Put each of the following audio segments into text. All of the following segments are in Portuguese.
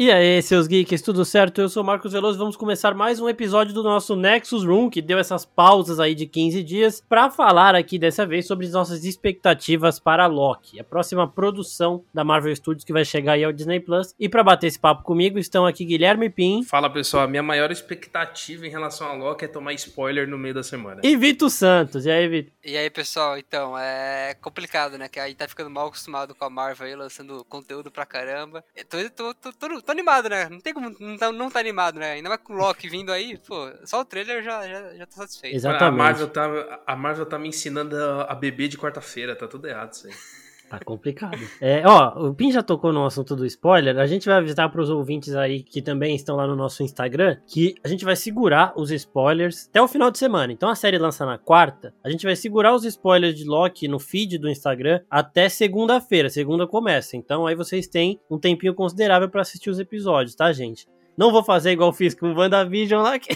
E aí, seus geeks, tudo certo? Eu sou o Marcos Veloso. Vamos começar mais um episódio do nosso Nexus Room, que deu essas pausas aí de 15 dias, para falar aqui dessa vez sobre as nossas expectativas para Loki, a próxima produção da Marvel Studios que vai chegar aí ao Disney Plus. E para bater esse papo comigo estão aqui Guilherme Pim. Fala pessoal, a minha maior expectativa em relação a Loki é tomar spoiler no meio da semana. E Vitor Santos. E aí, Vitor? E aí, pessoal, então, é complicado, né? Que aí tá ficando mal acostumado com a Marvel aí, lançando conteúdo pra caramba. Eu tô, tô, tô, tô, tô animado, né? Não tem como não tá, não tá animado, né? Ainda mais com o Loki vindo aí, pô, só o trailer já, já, já tô satisfeito. Exatamente. A Marvel tá, a Marvel tá me ensinando a, a beber de quarta-feira, tá tudo errado isso aí. Tá complicado. É, ó, o Pin já tocou no assunto do spoiler. A gente vai avisar para os ouvintes aí que também estão lá no nosso Instagram que a gente vai segurar os spoilers até o final de semana. Então a série lança na quarta. A gente vai segurar os spoilers de Loki no feed do Instagram até segunda-feira. Segunda começa. Então aí vocês têm um tempinho considerável para assistir os episódios, tá, gente? Não vou fazer igual fiz com o WandaVision lá que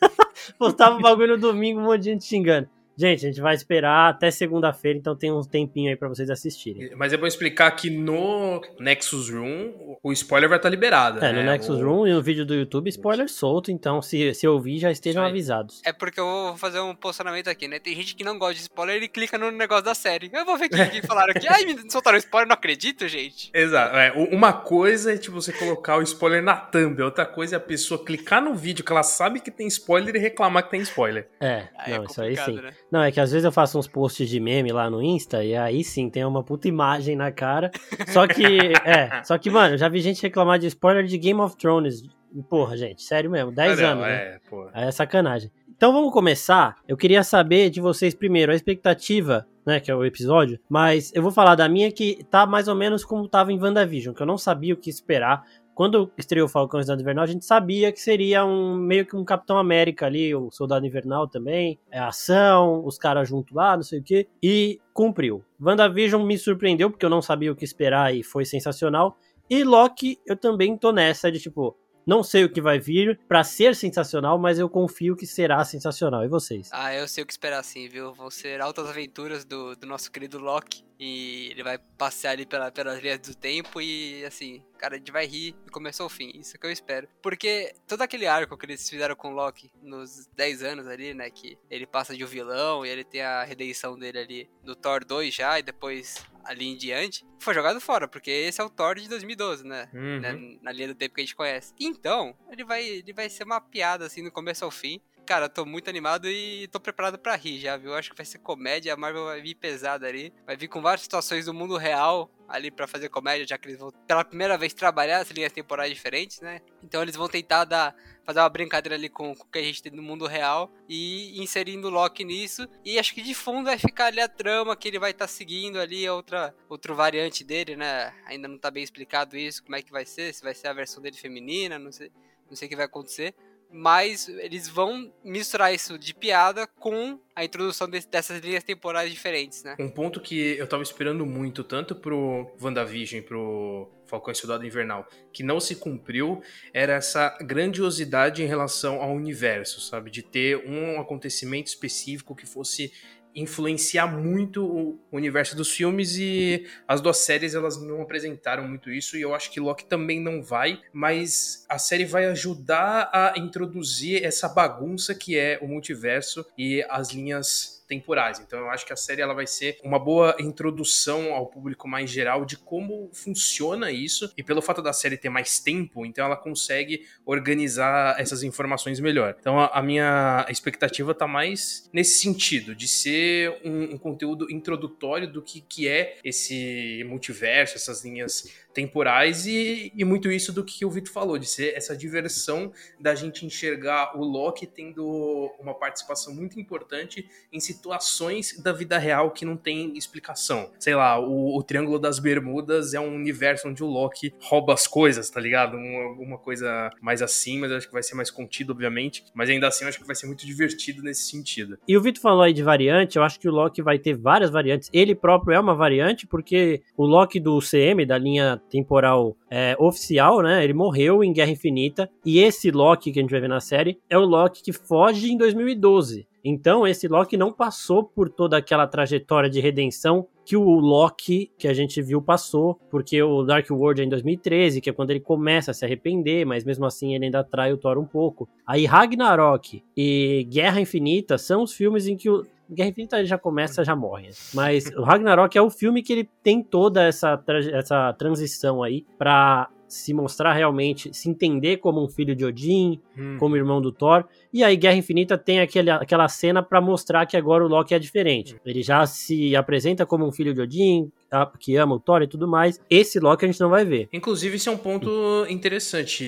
postava o bagulho no domingo, um monte de gente xingando. Gente, a gente vai esperar até segunda-feira, então tem um tempinho aí para vocês assistirem. Mas é bom explicar que no Nexus Room o spoiler vai estar liberado. É, né? no Nexus o... Room e no vídeo do YouTube, spoiler solto, então se, se ouvir já estejam avisados. É porque eu vou fazer um posicionamento aqui, né? Tem gente que não gosta de spoiler e clica no negócio da série. Eu vou ver o que, que falaram aqui. Ai, me soltaram spoiler, não acredito, gente. Exato. É, uma coisa é tipo você colocar o spoiler na thumb, outra coisa é a pessoa clicar no vídeo que ela sabe que tem spoiler e reclamar que tem spoiler. É, aí não, é isso aí sim. Né? Não, é que às vezes eu faço uns posts de meme lá no Insta e aí sim tem uma puta imagem na cara. Só que, é, só que, mano, já vi gente reclamar de spoiler de Game of Thrones. Porra, gente, sério mesmo, 10 não, anos. É, né? porra. Aí é sacanagem. Então vamos começar. Eu queria saber de vocês primeiro a expectativa, né, que é o episódio, mas eu vou falar da minha que tá mais ou menos como tava em WandaVision, que eu não sabia o que esperar. Quando estreou Falcão e Soldado Invernal, a gente sabia que seria um meio que um Capitão América ali, o Soldado Invernal também, é ação, os caras junto lá, não sei o que, e cumpriu. WandaVision me surpreendeu porque eu não sabia o que esperar e foi sensacional. E Loki, eu também tô nessa de tipo, não sei o que vai vir para ser sensacional, mas eu confio que será sensacional. E vocês? Ah, eu sei o que esperar sim, viu? Vão ser altas aventuras do, do nosso querido Loki. E ele vai passear ali pela, pelas linhas do tempo e, assim, cara, a gente vai rir do começo ao fim. Isso que eu espero. Porque todo aquele arco que eles fizeram com o Loki nos 10 anos ali, né? Que ele passa de um vilão e ele tem a redenção dele ali no Thor 2 já e depois ali em diante, foi jogado fora, porque esse é o Thor de 2012, né? Uhum. Na, na linha do tempo que a gente conhece. Então, ele vai, ele vai ser uma piada, assim, do começo ao fim. Cara, tô muito animado e tô preparado para rir já, viu? Acho que vai ser comédia, a Marvel vai vir pesada ali. Vai vir com várias situações do mundo real ali para fazer comédia, já que eles vão pela primeira vez trabalhar as linhas temporais diferentes, né? Então eles vão tentar dar, fazer uma brincadeira ali com, com o que a gente tem no mundo real e inserindo o Loki nisso. E acho que de fundo vai ficar ali a trama que ele vai estar tá seguindo ali, outra, outra variante dele, né? Ainda não tá bem explicado isso, como é que vai ser, se vai ser a versão dele feminina, não sei, não sei o que vai acontecer mas eles vão misturar isso de piada com a introdução de, dessas linhas temporais diferentes, né? Um ponto que eu tava esperando muito, tanto pro WandaVision pro Falcão e Soldado Invernal, que não se cumpriu, era essa grandiosidade em relação ao universo, sabe? De ter um acontecimento específico que fosse influenciar muito o universo dos filmes e as duas séries elas não apresentaram muito isso e eu acho que Loki também não vai, mas a série vai ajudar a introduzir essa bagunça que é o multiverso e as linhas temporais. Então eu acho que a série ela vai ser uma boa introdução ao público mais geral de como funciona isso e pelo fato da série ter mais tempo, então ela consegue organizar essas informações melhor. Então a, a minha expectativa tá mais nesse sentido de ser um, um conteúdo introdutório do que, que é esse multiverso, essas linhas temporais e, e muito isso do que o Vitor falou, de ser essa diversão da gente enxergar o Loki tendo uma participação muito importante em situações da vida real que não tem explicação. Sei lá, o, o Triângulo das Bermudas é um universo onde o Loki rouba as coisas, tá ligado? Uma, uma coisa mais assim, mas acho que vai ser mais contido, obviamente. Mas ainda assim, acho que vai ser muito divertido nesse sentido. E o Vitor falou aí de variante, eu acho que o Loki vai ter várias variantes. Ele próprio é uma variante, porque o Loki do CM, da linha temporal é, oficial, né? Ele morreu em Guerra Infinita. E esse Loki que a gente vai ver na série é o Loki que foge em 2012. Então, esse Loki não passou por toda aquela trajetória de redenção que o Loki que a gente viu passou, porque o Dark World é em 2013, que é quando ele começa a se arrepender, mas mesmo assim ele ainda atrai o Thor um pouco. Aí Ragnarok e Guerra Infinita são os filmes em que o Guerra Infinita ele já começa, já morre. Mas o Ragnarok é o filme que ele tem toda essa, essa transição aí para se mostrar realmente, se entender como um filho de Odin, hum. como irmão do Thor. E aí Guerra Infinita tem aquele, aquela cena para mostrar que agora o Loki é diferente. Hum. Ele já se apresenta como um filho de Odin, que ama o Thor e tudo mais. Esse Loki a gente não vai ver. Inclusive, esse é um ponto interessante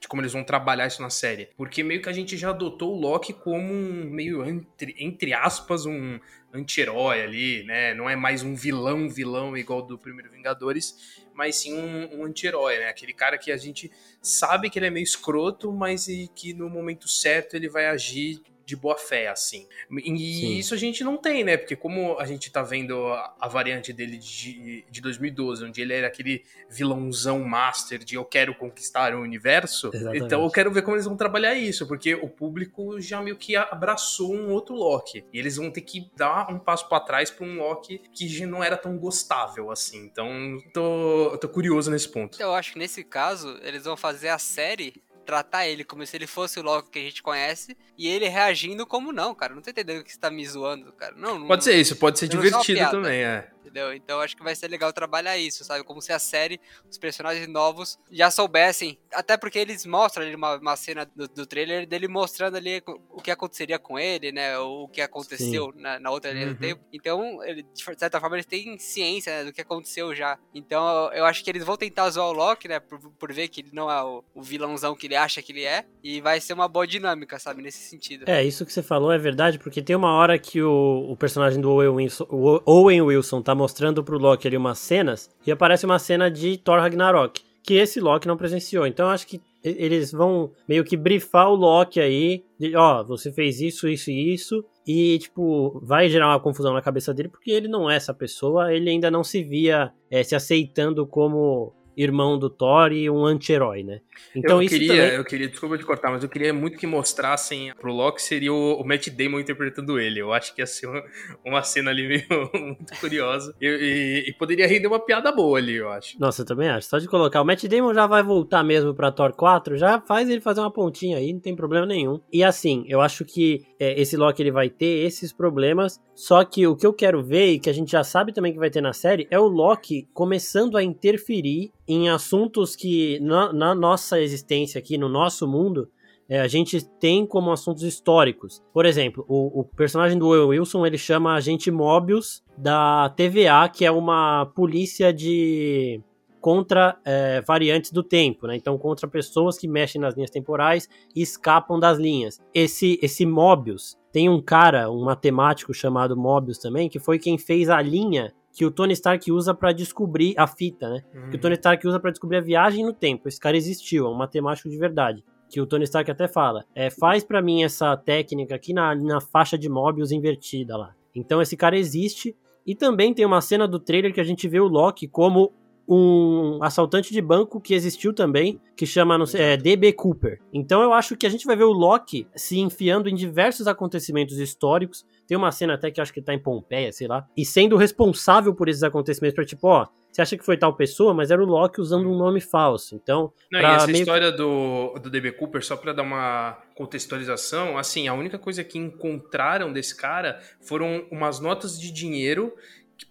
de como eles vão trabalhar isso na série. Porque meio que a gente já adotou o Loki como um meio, entre, entre aspas, um anti-herói ali, né? Não é mais um vilão, vilão igual do primeiro Vingadores, mas sim um, um anti-herói, né? Aquele cara que a gente sabe que ele é meio escroto, mas que no momento certo ele vai agir de boa fé, assim. E Sim. isso a gente não tem, né? Porque como a gente tá vendo a, a, variante dele de, de 2012, onde ele era aquele vilãozão master de eu quero conquistar o universo, Exatamente. então eu quero ver como eles vão trabalhar isso, porque o público já meio que abraçou um outro Loki. E eles vão ter que dar um passo para trás pra um Loki que já não era tão gostável, assim. Então, tô, tô curioso nesse ponto. Eu acho que nesse caso, eles vão fazer a série tratar ele como se ele fosse o Loki que a gente conhece e ele reagindo como não, cara. Não tô entendendo que você tá me zoando, cara. Não, não pode ser isso, pode ser divertido também, é entendeu? Então acho que vai ser legal trabalhar isso, sabe? Como se a série, os personagens novos já soubessem. Até porque eles mostram ali uma, uma cena do, do, trailer dele mostrando ali o que aconteceria com ele, né? O que aconteceu na, na, outra linha uhum. do tempo. Então, ele, de certa forma, eles têm ciência né, do que aconteceu já. Então, eu acho que eles vão tentar zoar o Loki, né? Por, por ver que ele não é o, o vilãozão que ele acha que ele é. E vai ser uma boa dinâmica, sabe? Nesse sentido. É, isso que você falou é verdade, porque tem uma hora que o, o personagem do Owen Wilson, Owen Wilson tá mostrando pro Loki ali umas cenas e aparece uma cena de Thor Ragnarok, que esse Loki não presenciou. Então acho que eles vão meio que brifar o Loki aí, ó, você fez isso, isso e isso, e, tipo, vai gerar uma confusão na cabeça dele, porque ele não é essa pessoa, ele ainda não se via é, se aceitando como irmão do Thor e um anti-herói, né? Então eu isso queria, também... eu queria, desculpa te cortar, mas eu queria muito que mostrassem pro Loki seria o, o Matt Damon interpretando ele. Eu acho que ia ser uma, uma cena ali meio muito curiosa e, e, e, poderia render uma piada boa ali, eu acho. Nossa, eu também acho. Só de colocar o Matt Damon já vai voltar mesmo para Thor 4, já faz ele fazer uma pontinha aí, não tem problema nenhum. E assim, eu acho que é, esse Loki ele vai ter esses problemas, só que o que eu quero ver e que a gente já sabe também que vai ter na série é o Loki começando a interferir em assuntos que na, na nossa existência aqui, no nosso mundo, é, a gente tem como assuntos históricos. Por exemplo, o, o personagem do Will Wilson ele chama agente Mobius da TVA, que é uma polícia de contra é, variantes do tempo, né? Então contra pessoas que mexem nas linhas temporais e escapam das linhas. Esse esse Mobius tem um cara, um matemático chamado Mobius também, que foi quem fez a linha que o Tony Stark usa para descobrir a fita, né? Uhum. Que o Tony Stark usa para descobrir a viagem no tempo. Esse cara existiu, é um matemático de verdade. Que o Tony Stark até fala, é, faz para mim essa técnica aqui na, na faixa de Mobius invertida lá. Então esse cara existe. E também tem uma cena do trailer que a gente vê o Loki como um assaltante de banco que existiu também, que chama sei, é, DB Cooper. Então eu acho que a gente vai ver o Loki se enfiando em diversos acontecimentos históricos. Tem uma cena até que acho que tá em Pompeia, sei lá, e sendo responsável por esses acontecimentos, pra tipo, ó, você acha que foi tal pessoa, mas era o Loki usando um nome falso. Então. Não, e essa meio... história do, do DB Cooper, só pra dar uma contextualização, assim, a única coisa que encontraram desse cara foram umas notas de dinheiro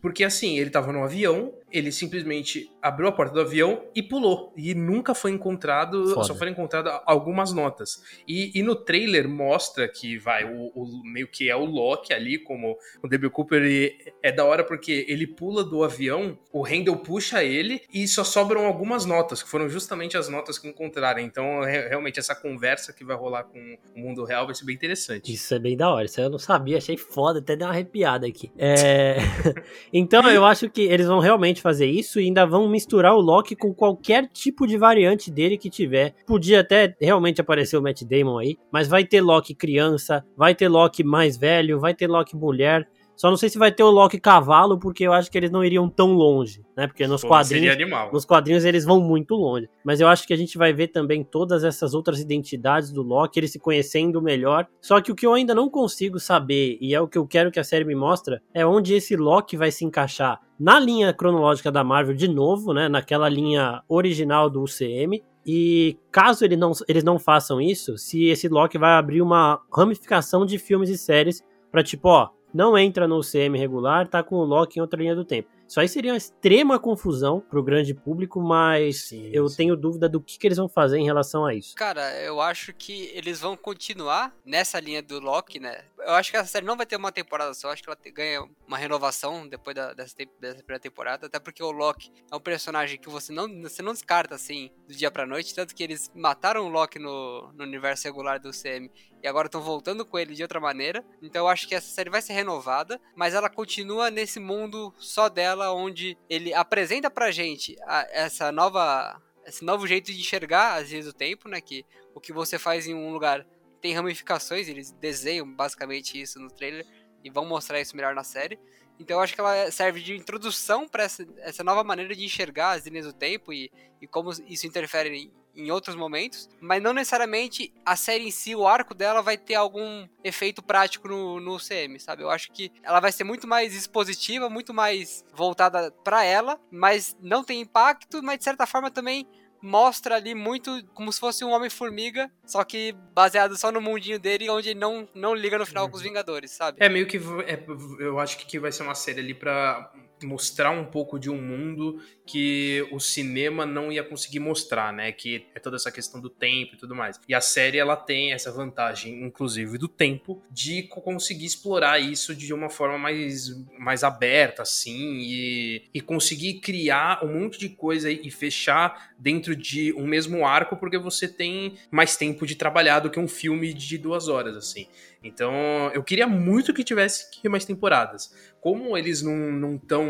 porque assim, ele tava no avião, ele simplesmente abriu a porta do avião e pulou. E nunca foi encontrado, Foda. só foram encontradas algumas notas. E, e, no trailer mostra que vai, o, o, meio que é o Loki ali, como o D.B. Cooper, é da hora porque ele pula do avião, o Handel puxa ele e só sobram algumas notas, que foram justamente as notas que encontraram. Então, realmente, essa conversa que vai rolar com o mundo real vai ser bem interessante. Isso é bem da hora, isso eu não sabia, achei foda, até deu uma arrepiada aqui. É... então, eu acho que eles vão realmente fazer isso e ainda vão misturar o Loki com qualquer tipo de variante dele que tiver. Podia até realmente aparecer o Matt Damon aí, mas vai ter Loki criança, vai ter Loki mais velho, vai ter Loki mulher. Só não sei se vai ter o Loki cavalo, porque eu acho que eles não iriam tão longe, né? Porque nos Pô, quadrinhos. Nos quadrinhos eles vão muito longe. Mas eu acho que a gente vai ver também todas essas outras identidades do Loki, ele se conhecendo melhor. Só que o que eu ainda não consigo saber, e é o que eu quero que a série me mostra, é onde esse Loki vai se encaixar na linha cronológica da Marvel de novo, né? Naquela linha original do UCM. E caso ele não, eles não façam isso, se esse Loki vai abrir uma ramificação de filmes e séries pra tipo, ó, não entra no UCM regular, tá com o Loki em outra linha do tempo. Isso aí seria uma extrema confusão pro grande público, mas Sim, eu sim. tenho dúvida do que, que eles vão fazer em relação a isso. Cara, eu acho que eles vão continuar nessa linha do Loki, né? Eu acho que essa série não vai ter uma temporada só, acho que ela ganha uma renovação depois da- dessa, dessa primeira temporada, até porque o Loki é um personagem que você não, você não descarta assim do dia pra noite, tanto que eles mataram o Loki no, no universo regular do CM e agora estão voltando com ele de outra maneira. Então eu acho que essa série vai ser renovada, mas ela continua nesse mundo só dela, onde ele apresenta pra gente a- essa nova esse novo jeito de enxergar as linhas do tempo, né? Que o que você faz em um lugar tem ramificações, eles desenham basicamente isso no trailer e vão mostrar isso melhor na série. Então eu acho que ela serve de introdução para essa, essa nova maneira de enxergar as linhas do tempo e, e como isso interfere em outros momentos, mas não necessariamente a série em si, o arco dela vai ter algum efeito prático no, no CM, sabe? Eu acho que ela vai ser muito mais expositiva, muito mais voltada para ela, mas não tem impacto, mas de certa forma também mostra ali muito como se fosse um Homem-Formiga, só que baseado só no mundinho dele, onde ele não, não liga no final com os Vingadores, sabe? É meio que. é, eu acho que vai ser uma série ali pra mostrar um pouco de um mundo que o cinema não ia conseguir mostrar, né? Que é toda essa questão do tempo e tudo mais. E a série ela tem essa vantagem, inclusive do tempo, de co- conseguir explorar isso de uma forma mais, mais aberta, assim, e, e conseguir criar um monte de coisa e fechar dentro de um mesmo arco, porque você tem mais tempo de trabalhar do que um filme de duas horas, assim. Então, eu queria muito que tivesse mais temporadas. Como eles não estão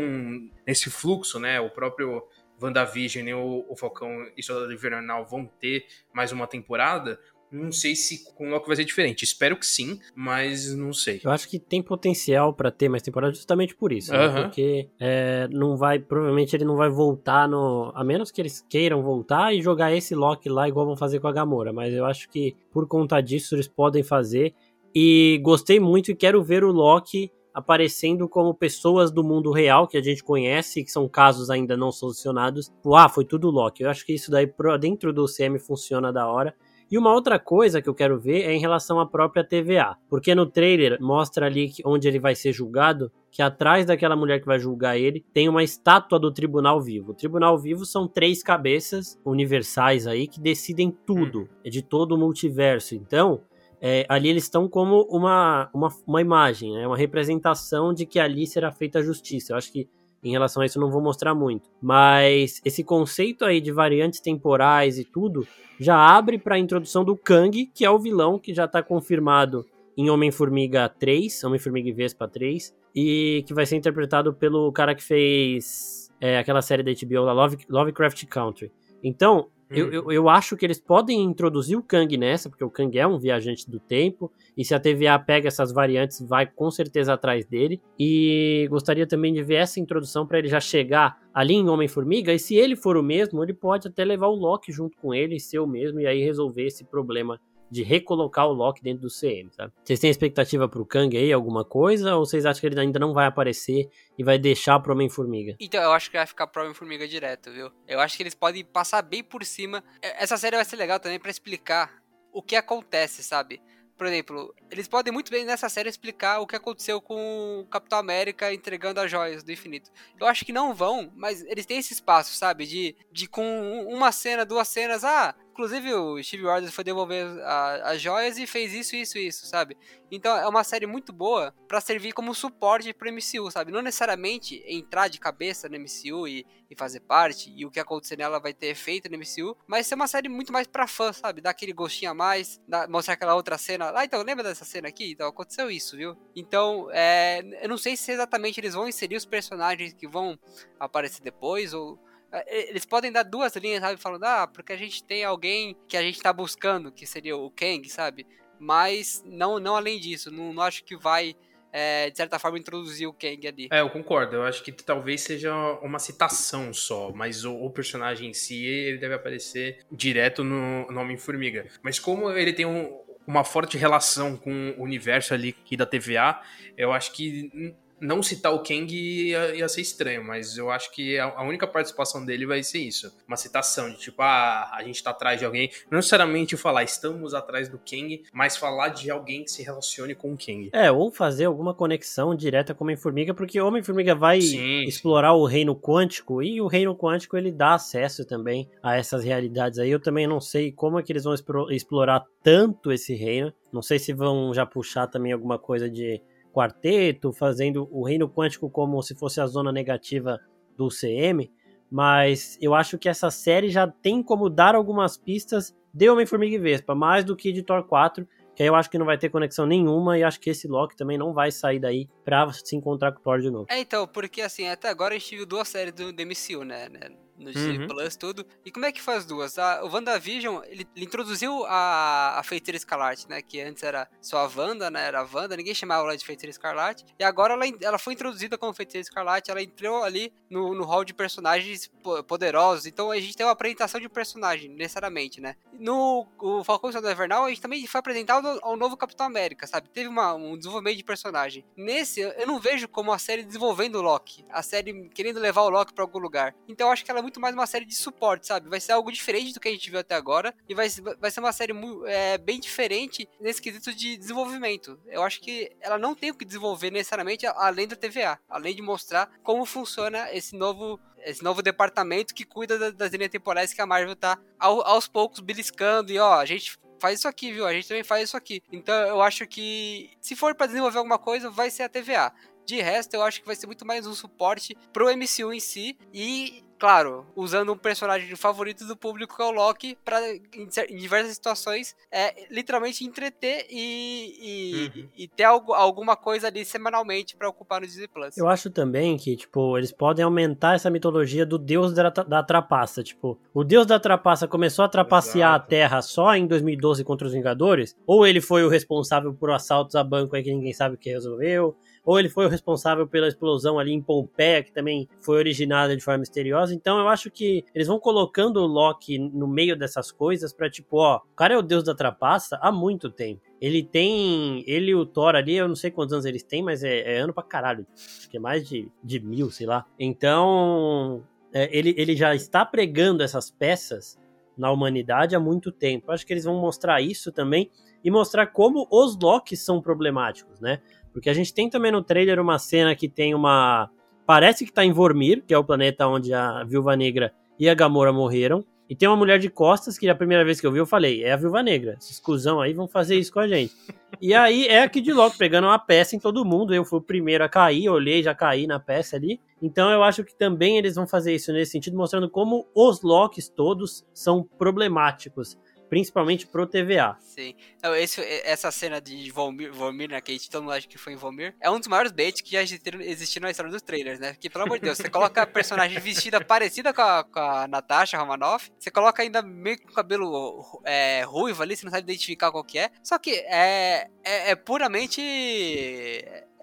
nesse fluxo, né? O próprio WandaVision e o, o Falcão e Soldado Invernal vão ter mais uma temporada. Não sei se com o Loki vai ser diferente. Espero que sim, mas não sei. Eu acho que tem potencial pra ter mais temporada justamente por isso, né? Porque é, não vai, provavelmente ele não vai voltar no, a menos que eles queiram voltar e jogar esse Loki lá igual vão fazer com a Gamora, mas eu acho que por conta disso eles podem fazer e gostei muito e quero ver o Loki aparecendo como pessoas do mundo real que a gente conhece, que são casos ainda não solucionados. Tipo, ah, foi tudo Loki. Eu acho que isso daí dentro do CM funciona da hora. E uma outra coisa que eu quero ver é em relação à própria TVA. Porque no trailer mostra ali onde ele vai ser julgado, que atrás daquela mulher que vai julgar ele tem uma estátua do Tribunal Vivo. O Tribunal Vivo são três cabeças universais aí que decidem tudo, é de todo o multiverso. Então, é, ali eles estão como uma, uma, uma imagem, né? uma representação de que ali será feita a justiça. Eu acho que em relação a isso não vou mostrar muito. Mas esse conceito aí de variantes temporais e tudo já abre para a introdução do Kang, que é o vilão que já está confirmado em Homem-Formiga 3, Homem-Formiga e Vespa 3, e que vai ser interpretado pelo cara que fez é, aquela série da HBO, Love, Lovecraft Country. Então, eu, eu, eu acho que eles podem introduzir o Kang nessa, porque o Kang é um viajante do tempo, e se a TVA pega essas variantes, vai com certeza atrás dele. E gostaria também de ver essa introdução para ele já chegar ali em Homem-Formiga, e se ele for o mesmo, ele pode até levar o Loki junto com ele e ser o mesmo, e aí resolver esse problema de recolocar o Loki dentro do CM, sabe? Vocês têm expectativa pro Kang aí, alguma coisa? Ou vocês acham que ele ainda não vai aparecer e vai deixar pro Homem-Formiga? Então, eu acho que vai ficar pro Homem-Formiga direto, viu? Eu acho que eles podem passar bem por cima. É, Essa série vai ser legal também pra explicar o que acontece, sabe? Por exemplo, eles podem muito bem nessa série explicar o que aconteceu com o Capitão América entregando as joias do infinito. Eu acho que não vão, mas eles têm esse espaço, sabe? De, de com uma cena, duas cenas, ah, inclusive o Steve Rogers foi devolver a- as joias e fez isso, isso, isso, sabe? Então é uma série muito boa pra servir como suporte pro MCU, sabe? Não necessariamente entrar de cabeça no MCU e, e fazer parte, e o que acontecer nela vai ter efeito no MCU, mas ser uma série muito mais pra fã, sabe? Dar aquele gostinho a mais, dar- mostrar aquela outra cena. Ah, então, lembra dessa cena aqui? Então, aconteceu isso, viu? Então, é, eu não sei se exatamente eles vão inserir os personagens que vão aparecer depois, ou eles podem dar duas linhas, sabe? Falando, ah, porque a gente tem alguém que a gente tá buscando, que seria o Kang, sabe? Mas não, não além disso, não, não acho que vai é, de certa forma, introduzir o Kang ali. É, eu concordo. Eu acho que talvez seja uma citação só, mas o, o personagem em si, ele deve aparecer direto no, no Homem-Formiga. Mas como ele tem um, uma forte relação com o universo ali da TVA, eu acho que não citar o Kang ia, ia, ser estranho, mas eu acho que a, a, única participação dele vai ser isso. Uma citação de tipo, ah, a gente tá atrás de alguém. Não necessariamente falar estamos atrás do Kang, mas falar de alguém que se relacione com o Kang. É, ou fazer alguma conexão direta com o Homem-Formiga, porque o Homem-Formiga vai sim, explorar sim. o reino quântico e o reino quântico ele dá acesso também a essas realidades aí. Eu também não sei como é que eles vão explorar tanto esse reino. Não sei se vão já puxar também alguma coisa de quarteto, fazendo o reino quântico como se fosse a zona negativa do CM, mas eu acho que essa série já tem como dar algumas pistas de Homem-Formiga e Vespa, mais do que de Thor 4, que aí eu acho que não vai ter conexão nenhuma e acho que esse Loki também não vai sair daí pra se encontrar com o Thor de novo. É, então, porque assim, até agora a gente viu duas séries do, do MCU, né? No Disney uhum. Plus, tudo. E como é que faz duas? A, o WandaVision, ele, ele introduziu a, a Feiticeira Escarlate, né? Que antes era só a Wanda, né? Era a Wanda, ninguém chamava ela de Feiticeira Escarlate. E agora ela, ela foi introduzida como Feiticeira Escarlate, ela entrou ali no, no hall de personagens poderosos. Então a gente tem uma apresentação de personagem, necessariamente, né? No o Falcão Soldado Invernal, a gente também foi apresentado ao novo Capitão América, sabe? Teve uma, um desenvolvimento de personagem. Nesse, eu não vejo como a série desenvolvendo o Loki. A série querendo levar o Loki para algum lugar. Então eu acho que ela é muito mais uma série de suporte, sabe? Vai ser algo diferente do que a gente viu até agora e vai, vai ser uma série é, bem diferente nesse quesito de desenvolvimento. Eu acho que ela não tem o que desenvolver necessariamente além da TVA, além de mostrar como funciona esse novo esse novo departamento que cuida das linhas temporais que a Marvel tá ao, aos poucos beliscando e ó, a gente faz isso aqui, viu? A gente também faz isso aqui. Então eu acho que se for para desenvolver alguma coisa, vai ser a TVA. De resto, eu acho que vai ser muito mais um suporte pro MCU em si e claro, usando um personagem favorito do público que é o Loki para em, diversas situações é literalmente entreter e, e, uhum. e ter algo, alguma coisa ali semanalmente para ocupar no Disney Plus. Eu acho também que tipo eles podem aumentar essa mitologia do deus da, da trapaça, tipo o deus da trapaça começou a trapacear Exato. a Terra só em 2012 contra os Vingadores, ou ele foi o responsável por assaltos a banco aí que ninguém sabe o que resolveu, ou ele foi o responsável pela explosão ali em Pompeia, que também foi originada de forma misteriosa. Então eu acho que eles vão colocando o Loki no meio dessas coisas para tipo, ó, o cara é o deus da trapaça há muito tempo. Ele tem. Ele e o Thor ali, eu não sei quantos anos eles têm, mas é, é ano pra caralho. Acho que é mais de, de mil, sei lá. Então. É, ele, ele já está pregando essas peças na humanidade há muito tempo. Acho que eles vão mostrar isso também e mostrar como os Locks são problemáticos, né? Porque a gente tem também no trailer uma cena que tem uma. Parece que tá em Vormir, que é o planeta onde a Viúva Negra e a Gamora morreram. E tem uma mulher de costas que a primeira vez que eu vi eu falei, é a Viúva Negra. Esses cuzão aí vão fazer isso com a gente. E aí é aqui de logo pegando uma peça em todo mundo. Eu fui o primeiro a cair, olhei, já caí na peça ali. Então eu acho que também eles vão fazer isso nesse sentido, mostrando como os Locks todos são problemáticos principalmente pro TVA. Sim. Então, esse, essa cena de Volmir, Volmir né, que a gente todo mundo acha que foi em Volmir, é um dos maiores baits que já existiram, na história dos trailers, né? Porque, pelo amor de Deus, você coloca a personagem vestida parecida com a, com a Natasha Romanoff, você coloca ainda meio com o cabelo é, ruivo ali, você não sabe identificar qual que é, só que é, é, é puramente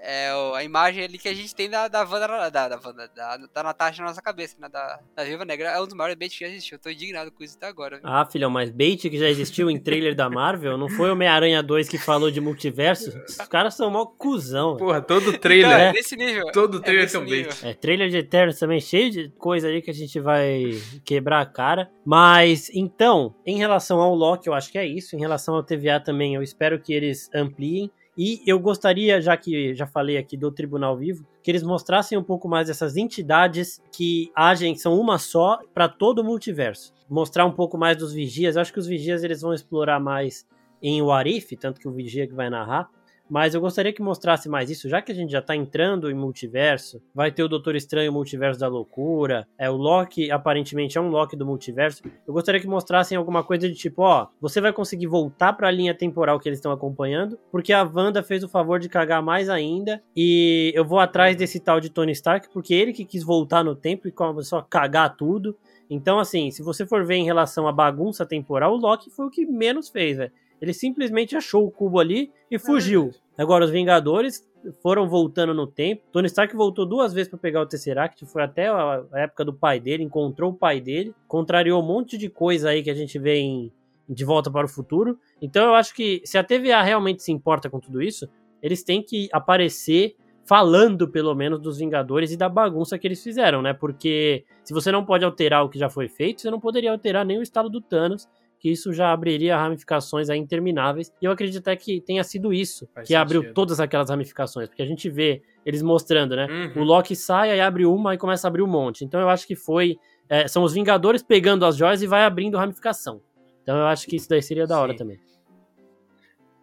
é a imagem ali que a gente tem da, da Wanda, da, da, Wanda, da, da Natasha na nossa cabeça, né? Da, da Viva Negra. É um dos maiores baits que já existiu. Eu tô indignado com isso até agora. Viu? Ah, filhão, mas bait que já existiu em trailer da Marvel? Não foi Homem-Aranha 2 que falou de multiverso? Os caras são mó cuzão. Porra, todo trailer. Então, é nesse nível. Todo trailer é, um bait. É, trailer de Eternos também cheio de coisa ali que a gente vai quebrar a cara. Mas, então, em relação ao Loki, eu acho que é isso. Em relação ao TVA também, eu espero que eles ampliem. E eu gostaria, já que já falei aqui do Tribunal Vivo, que eles mostrassem um pouco mais essas entidades que agem, são uma só, para todo o multiverso. Mostrar um pouco mais dos vigias. Acho que os vigias eles vão explorar mais em Warif, tanto que o vigia que vai narrar. Mas eu gostaria que mostrasse mais isso, já que a gente já tá entrando em multiverso. Vai ter o Doutor Estranho Multiverso da Loucura. É o Loki, aparentemente é um Loki do multiverso. Eu gostaria que mostrassem alguma coisa de tipo, ó, você vai conseguir voltar para a linha temporal que eles estão acompanhando, porque a Wanda fez o favor de cagar mais ainda e eu vou atrás desse tal de Tony Stark porque ele que quis voltar no tempo e começou a cagar tudo. Então, assim, se você for ver em relação à bagunça temporal, o Loki foi o que menos fez, velho. Ele simplesmente achou o cubo ali e fugiu. Agora, os Vingadores foram voltando no tempo. Tony Stark voltou duas vezes para pegar o Tesseract, foi até a época do pai dele, encontrou o pai dele, contrariou um monte de coisa aí que a gente vê em De Volta para o Futuro. Então eu acho que se a TVA realmente se importa com tudo isso, eles têm que aparecer falando pelo menos dos Vingadores e da bagunça que eles fizeram, né? Porque se você não pode alterar o que já foi feito, você não poderia alterar nem o estado do Thanos, que isso já abriria ramificações aí intermináveis. E eu acredito até que tenha sido isso Faz que abriu sentido. todas aquelas ramificações, porque a gente vê eles mostrando, né? Uhum. O Loki sai, aí abre uma e começa a abrir um monte. Então eu acho que foi. é, são os Vingadores pegando as joias e vai abrindo ramificação. Então eu acho que isso daí seria da hora Sim. também.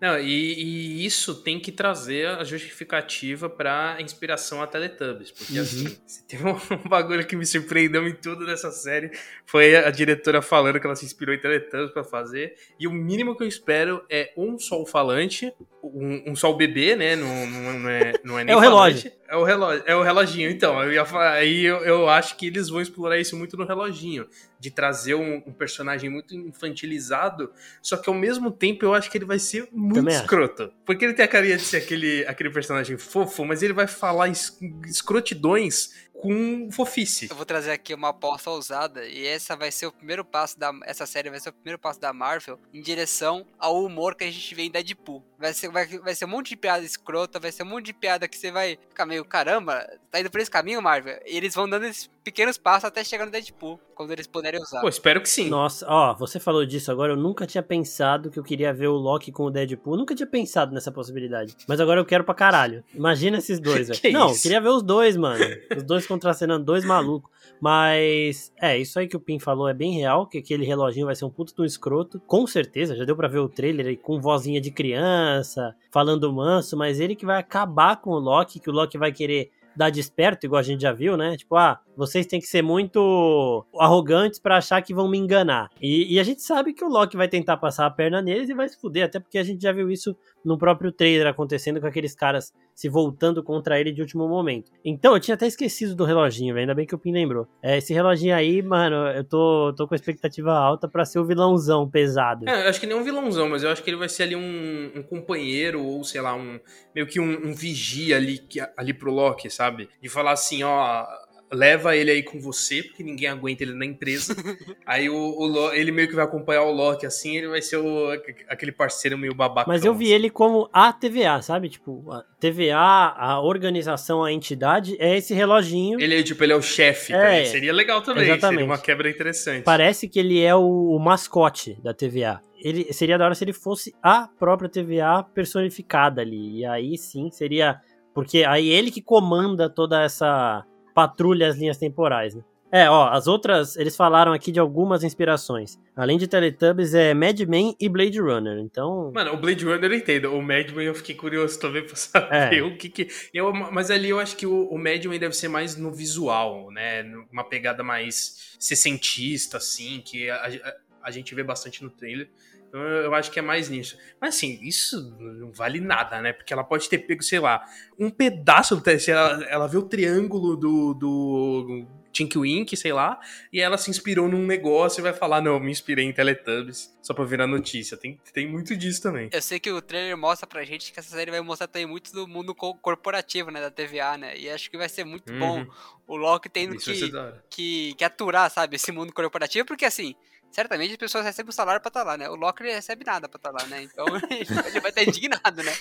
Não, e, e isso tem que trazer a justificativa pra inspiração a Teletubbies. Porque, Uhum. assim, se tem um, um bagulho que me surpreendeu em tudo dessa série, foi a diretora falando que ela se inspirou em Teletubbies pra fazer. E o mínimo que eu espero é um sol falante, um, um sol bebê, né? Não, não, não é, não é nem É o relógio. falante. É o relógio. É o reloginho. Então, eu ia aí eu, eu acho que eles vão explorar isso muito no reloginho. De trazer um, um personagem muito infantilizado, só que ao mesmo tempo eu acho que ele vai ser muito Também acho. escroto. Porque ele tem a carinha de ser aquele, aquele personagem fofo, mas ele vai falar es- escrotidões com fofice. Eu vou trazer aqui uma aposta ousada e essa vai ser o primeiro passo da essa série vai ser o primeiro passo da Marvel em direção ao humor que a gente vê em Deadpool. Vai ser vai, vai ser um monte de piada escrota, vai ser um monte de piada que você vai ficar meio caramba, tá indo por esse caminho, Marvel. E eles vão dando esses pequenos passos até chegar no Deadpool, quando eles puderem usar. Pô, espero que sim. Nossa, ó, você falou disso agora, eu nunca tinha pensado que eu queria ver o Loki com o Deadpool, nunca tinha pensado nessa possibilidade. Mas agora eu quero pra caralho. Imagina esses dois, velho. Que Não, isso? queria ver os dois, mano. Os dois contracenando, dois malucos. Mas, é, isso aí que o Pim falou é bem real, que aquele reloginho vai ser um puto um escroto. Com certeza, já deu pra ver o trailer aí com vozinha de criança, falando manso, mas ele que vai acabar com o Loki, que o Loki vai querer dar desperto, igual a gente já viu, né? Tipo, ah, vocês têm que ser muito arrogantes pra achar que vão me enganar. E, e a gente sabe que o Loki vai tentar passar a perna neles e vai se fuder, até porque a gente já viu isso no próprio trailer acontecendo com aqueles caras se voltando contra ele de último momento. Então, eu tinha até esquecido do reloginho, ainda bem que o Pim lembrou. É, esse reloginho aí, mano, eu tô, tô com expectativa alta pra ser o vilãozão pesado. É, eu acho que nem um vilãozão, mas eu acho que ele vai ser ali um, um companheiro, ou sei lá, um meio que um, um vigia ali, que- ali pro Loki, sabe? De falar assim, ó, leva ele aí com você, porque ninguém aguenta ele na empresa. aí o, o Lo- ele meio que vai acompanhar o Loki, assim, ele vai ser o, aquele parceiro meio babaca. Mas eu vi ele como a TVA, sabe? Tipo, a TVA, a organização, a entidade, é esse reloginho. Ele é tipo, ele é o chefe, É, também. seria legal também, exatamente. seria uma quebra interessante. Parece que ele é o, o mascote da TVA. Ele seria da hora se ele fosse a própria TVA personificada ali. E aí sim seria. Porque aí ele que comanda toda essa patrulha as linhas temporais, né? É, ó, as outras, eles falaram aqui de algumas inspirações. Além de Teletubbies, é Mad Men e Blade Runner. Então, Mano, o Blade Runner eu entendo. O Madman eu fiquei curioso também pra saber É. o que que. Eu, mas ali eu acho que o, o Madman deve ser mais no visual, né? Uma pegada mais sessentista, assim, que a, a- a gente vê bastante no trailer. Então eu acho que é mais nisso. Mas assim, isso não vale nada, né? Porque ela pode ter pego, sei lá, um pedaço do teste. Ela, ela vê o triângulo do. do Tink Wink, sei lá, e ela se inspirou num negócio e vai falar: Não, eu me inspirei em Teletubbies, só pra virar notícia. Tem, tem muito disso também. Eu sei que o trailer mostra pra gente que essa série vai mostrar também muito do mundo co- corporativo, né, da TVA, né? E acho que vai ser muito bom Uhum. o Loki tendo que, que, que aturar, sabe, esse mundo corporativo, porque assim, certamente as pessoas recebem o salário pra estar lá, né? O Loki recebe nada pra estar lá, né? Então ele vai estar indignado, né?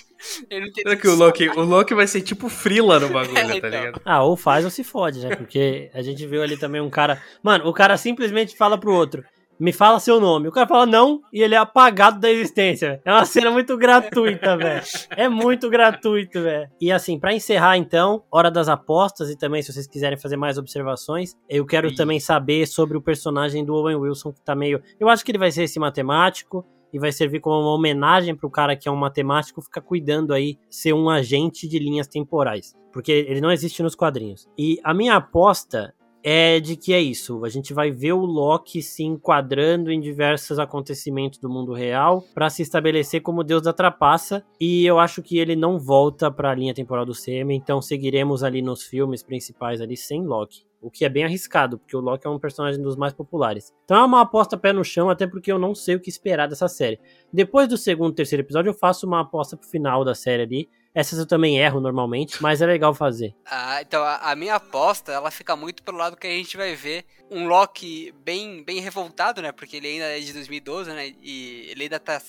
Ele não tem Será que o Loki, o Loki vai ser tipo Frila no bagulho, É, tá então. ligado? ah, ou faz ou se fode, né? Porque a gente viu ali também um cara. Mano, o cara simplesmente fala pro outro. Me fala seu nome. O cara fala não e ele é apagado da existência. É uma cena muito gratuita, velho. É muito gratuito, velho. E assim, pra encerrar então, hora das apostas e também se vocês quiserem fazer mais observações, eu quero Ih. também saber sobre o personagem do Owen Wilson que tá meio, eu acho que ele vai ser esse matemático e vai servir como uma homenagem pro cara que é um matemático ficar cuidando aí ser um agente de linhas temporais, porque ele não existe nos quadrinhos. E a minha aposta é de que é isso. A gente vai ver o Loki se enquadrando em diversos acontecimentos do mundo real para se estabelecer como deus da trapaça. E eu acho que ele não volta para a linha temporal do CM, então seguiremos ali nos filmes principais ali sem Loki. O que é bem arriscado, porque o Loki é um personagem dos mais populares. Então é uma aposta pé no chão, até porque eu não sei o que esperar dessa série. Depois do segundo e terceiro episódio, eu faço uma aposta pro final da série ali, Essas eu também erro normalmente, mas é legal fazer. Ah, então a, a, minha aposta, ela fica muito pelo lado que a gente vai ver um Loki bem, bem revoltado, né? Porque ele ainda é de 2012, né? E ele ainda tá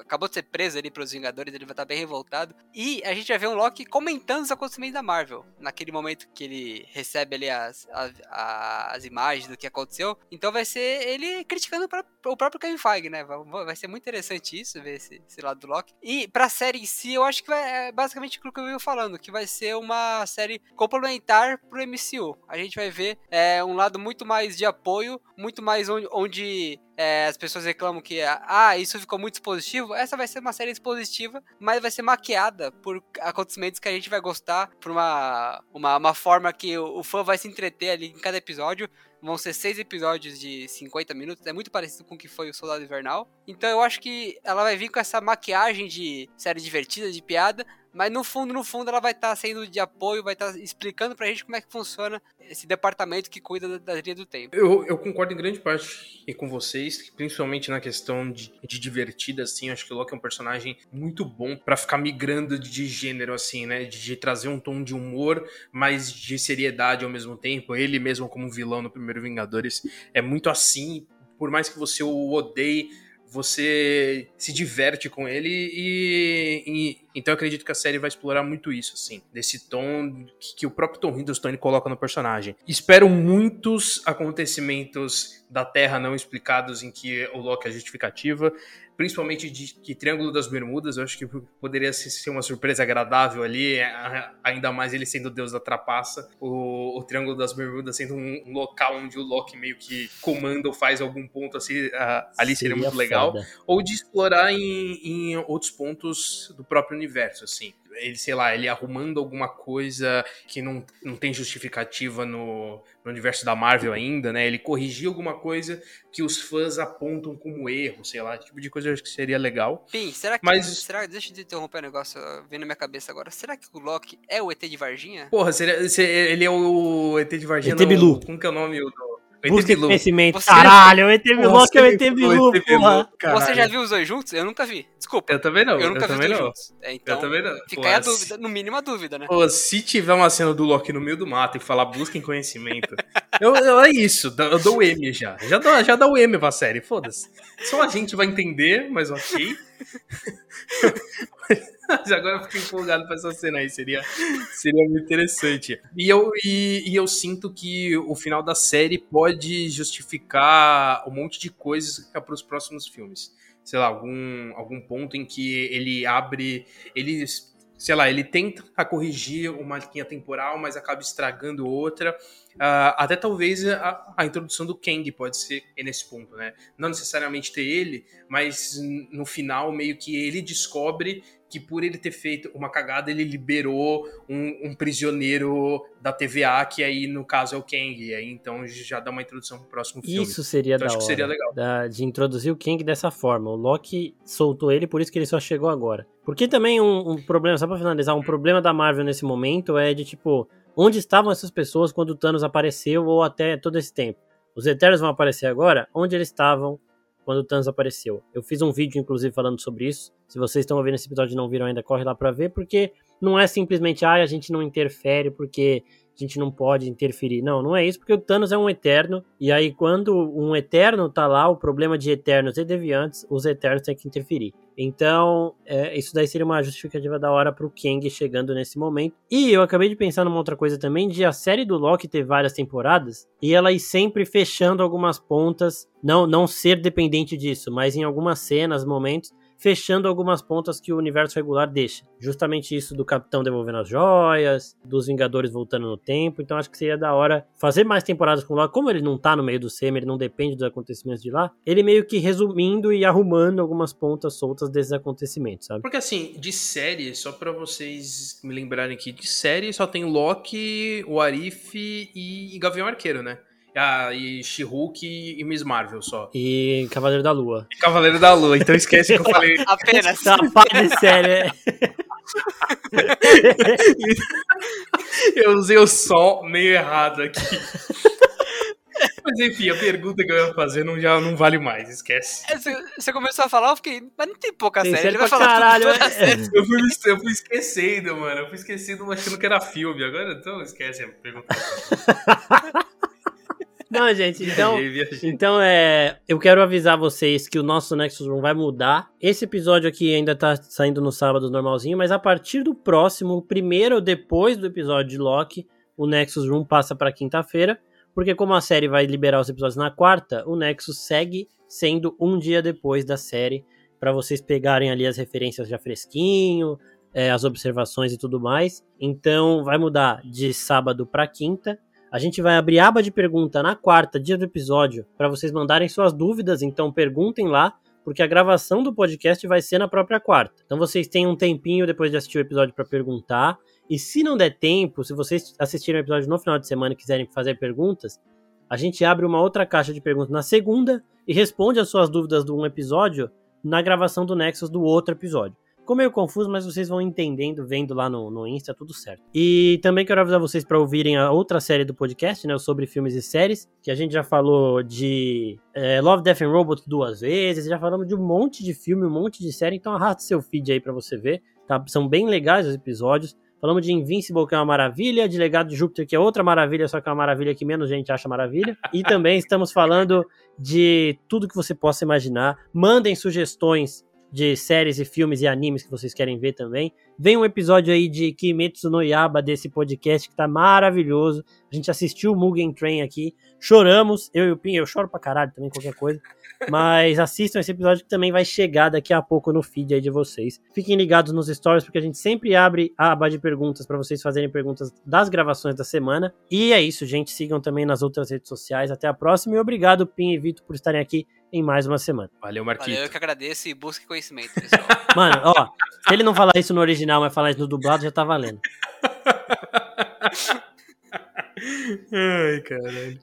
acabou de ser preso ali pelos Vingadores, ele vai estar bem revoltado. E a gente vai ver um Loki comentando os acontecimentos da Marvel. Naquele momento que ele recebe ali as, as, as imagens do que aconteceu. Então vai ser ele criticando o próprio Kevin Feige, né? Vai ser muito interessante isso, ver esse, esse lado do Loki. E pra série em si, eu acho que vai, é basicamente aquilo que eu venho falando, que vai ser uma série complementar pro MCU. A gente vai ver é, um lado muito mais de apoio, muito mais onde, onde é, as pessoas reclamam que ah, isso ficou muito expositivo. Essa vai ser uma série expositiva, mas vai ser maquiada por acontecimentos que a gente vai gostar, por uma, uma, uma forma que o, o fã vai se entreter ali em cada episódio. Vão ser seis episódios de 50 minutos, é muito parecido com o que foi o Soldado Invernal. Então eu acho que ela vai vir com essa maquiagem de série divertida, de piada, mas no fundo, no fundo, ela vai estar tá sendo de apoio, vai estar tá explicando pra gente como é que funciona esse departamento que cuida da, da linha do tempo. Eu, eu, concordo em grande parte com vocês, principalmente na questão de, de divertida, assim. Acho que o Loki é um personagem muito bom para ficar migrando de gênero, assim, né? De, de, trazer um tom de humor, mas de seriedade ao mesmo tempo. Ele mesmo, como vilão no primeiro Vingadores, é muito assim. Por mais que você o odeie você se diverte com ele e, e, então eu acredito que a série vai explorar muito isso, assim, desse tom que, que o próprio Tom Hiddleston coloca no personagem. Espero muitos acontecimentos da Terra não explicados em que o Loki é justificativa principalmente de que Triângulo das Bermudas, eu acho que poderia ser uma surpresa agradável ali, ainda mais ele sendo o deus da trapaça, o, o Triângulo das Bermudas sendo um, um, local onde o Loki meio que comanda ou faz algum ponto assim, ali seria, seria muito legal, foda. ou de explorar em, em outros pontos do próprio universo, assim ele, sei lá, ele arrumando alguma coisa que não, não tem justificativa no, no universo da Marvel ainda, né? Ele corrigir alguma coisa que os fãs apontam como erro, sei lá, tipo de coisa eu acho que seria legal. Sim, será que. Mas... Será, deixa eu interromper o um negócio, vem na minha cabeça agora. Será que o Loki é o ET de Varginha? Porra, seria, ele é o ET de Varginha. ET Bilu. Como que é o nome do. Busca conhecimento. Você... Caralho, o ET Bilu é o ET Bilu, porra. Você já viu os dois juntos? Eu nunca vi. Desculpa. Eu também não. Eu nunca eu vi os dois não. juntos. É, então, eu também não. Fica Pô, aí a dúvida, no mínimo a dúvida, né? Pô, se tiver uma cena do Loki no meio do mato e falar busquem conhecimento, eu, eu, é isso. Eu dou o M já. Já dá, já dá o M pra série. Foda-se. Só a gente vai entender, mas ok. Mas agora eu fiquei empolgado pra essa cena aí, seria, seria muito interessante. E eu, e, e, eu sinto que o final da série pode justificar um monte de coisas para os próximos filmes. Sei lá, algum, algum ponto em que ele abre. Ele, sei lá, ele tenta corrigir uma linha temporal, mas acaba estragando outra. Uh, até talvez a, a, introdução do Kang pode ser nesse ponto, né? Não necessariamente ter ele, mas no final meio que ele descobre que por ele ter feito uma cagada, ele liberou um, um, prisioneiro da TVA, que aí no caso é o Kang, e aí então já dá uma introdução pro próximo filme. Isso seria então, da acho hora, que seria legal. Da, de introduzir o Kang dessa forma. O Loki soltou ele, por isso que ele só chegou agora. Porque também um, um problema, só pra finalizar, um problema da Marvel nesse momento é de tipo Onde estavam essas pessoas quando o Thanos apareceu ou até todo esse tempo? Os Eternos vão aparecer agora? Onde eles estavam quando o Thanos apareceu? Eu fiz um vídeo, inclusive, falando sobre isso. Se vocês estão ouvindo esse episódio e não viram ainda, corre lá para ver, porque não é simplesmente, ah, a gente não interfere porque a gente não pode interferir. Não, não é isso, porque o Thanos é um eterno, e aí quando um eterno tá lá, o problema de eternos e deviantes, os eternos têm que interferir. Então, é, isso daí seria uma justificativa da hora pro Kang chegando nesse momento. E eu acabei de pensar numa outra coisa também, de a série do Loki ter várias temporadas, e ela ir sempre fechando algumas pontas, não, não ser dependente disso, mas em algumas cenas, momentos, fechando algumas pontas que o universo regular deixa. Justamente isso do Capitão devolvendo as joias, dos Vingadores voltando no tempo. Então acho que seria da hora fazer mais temporadas com o Loki. Como ele não tá no meio do SEMI, ele não depende dos acontecimentos de lá, ele meio que resumindo e arrumando algumas pontas soltas desses acontecimentos, sabe? Porque assim, de série, só para vocês me lembrarem aqui, de série só tem Loki, o Arif e Gavião Arqueiro, né? Ah, e She-Hulk e Miss Marvel só. E Cavaleiro da Lua. E Cavaleiro da Lua, então esquece que eu falei. Apenas. Tá, de série. eu usei o sol meio errado aqui. Mas enfim, a pergunta que eu ia fazer não, já não vale mais, esquece. É, você, começou a falar, eu fiquei, mas não tem pouca Tem série, série ele vai falar caralho, tudo, é. série. Eu fui, eu fui esquecendo, mano. Eu fui esquecendo achando que era filme. Agora então esquece a pergunta. Não, gente, então. Então, é, eu quero avisar vocês que o nosso Nexus Room vai mudar. Esse episódio aqui ainda tá saindo no sábado normalzinho, mas a partir do próximo, primeiro ou depois do episódio de Loki, o Nexus Room passa pra quinta-feira, porque como a série vai liberar os episódios na quarta, o Nexus segue sendo um dia depois da série, pra vocês pegarem ali as referências já fresquinho, é, as observações e tudo mais. Então, vai mudar de sábado pra quinta. A gente vai abrir aba de pergunta na quarta, dia do episódio, para vocês mandarem suas dúvidas, então perguntem lá, porque a gravação do podcast vai ser na própria quarta. Então vocês têm um tempinho depois de assistir o episódio para perguntar. E se não der tempo, se vocês assistirem o episódio no final de semana e quiserem fazer perguntas, a gente abre uma outra caixa de perguntas na segunda e responde as suas dúvidas do um episódio na gravação do Nexus do outro episódio. Ficou meio confuso, mas vocês vão entendendo, vendo lá no, no Insta, tudo certo. E também quero avisar vocês para ouvirem a outra série do podcast, né? Sobre filmes e séries, que a gente já falou de é, Love, Death and Robots duas vezes, já falamos de um monte de filme, um monte de série, então arrasta seu feed aí para você ver. Tá? São bem legais os episódios. Falamos de Invincible, que é uma maravilha, de Legado de Júpiter, que é outra maravilha, só que é uma maravilha que menos gente acha maravilha. E também estamos falando de tudo que você possa imaginar. Mandem sugestões de séries e filmes e animes que vocês querem ver também. Vem um episódio aí de Kimetsu no Yaba desse podcast que tá maravilhoso. A gente assistiu o Mugen Train aqui, choramos, eu e o Pin, eu choro pra caralho também, qualquer coisa. Mas assistam esse episódio que também vai chegar daqui a pouco no feed aí de vocês. Fiquem ligados nos stories, porque a gente sempre abre a aba de perguntas para vocês fazerem perguntas das gravações da semana. E é isso, gente. Sigam também nas outras redes sociais. Até a próxima e obrigado, Pin e Vitor, por estarem aqui em mais uma semana. Valeu, Valeu, Marquito. eu que agradeço e busque conhecimento, pessoal. Mano, ó, se ele não falar isso no original, mas falar isso no dublado, já tá valendo. Ai, caralho.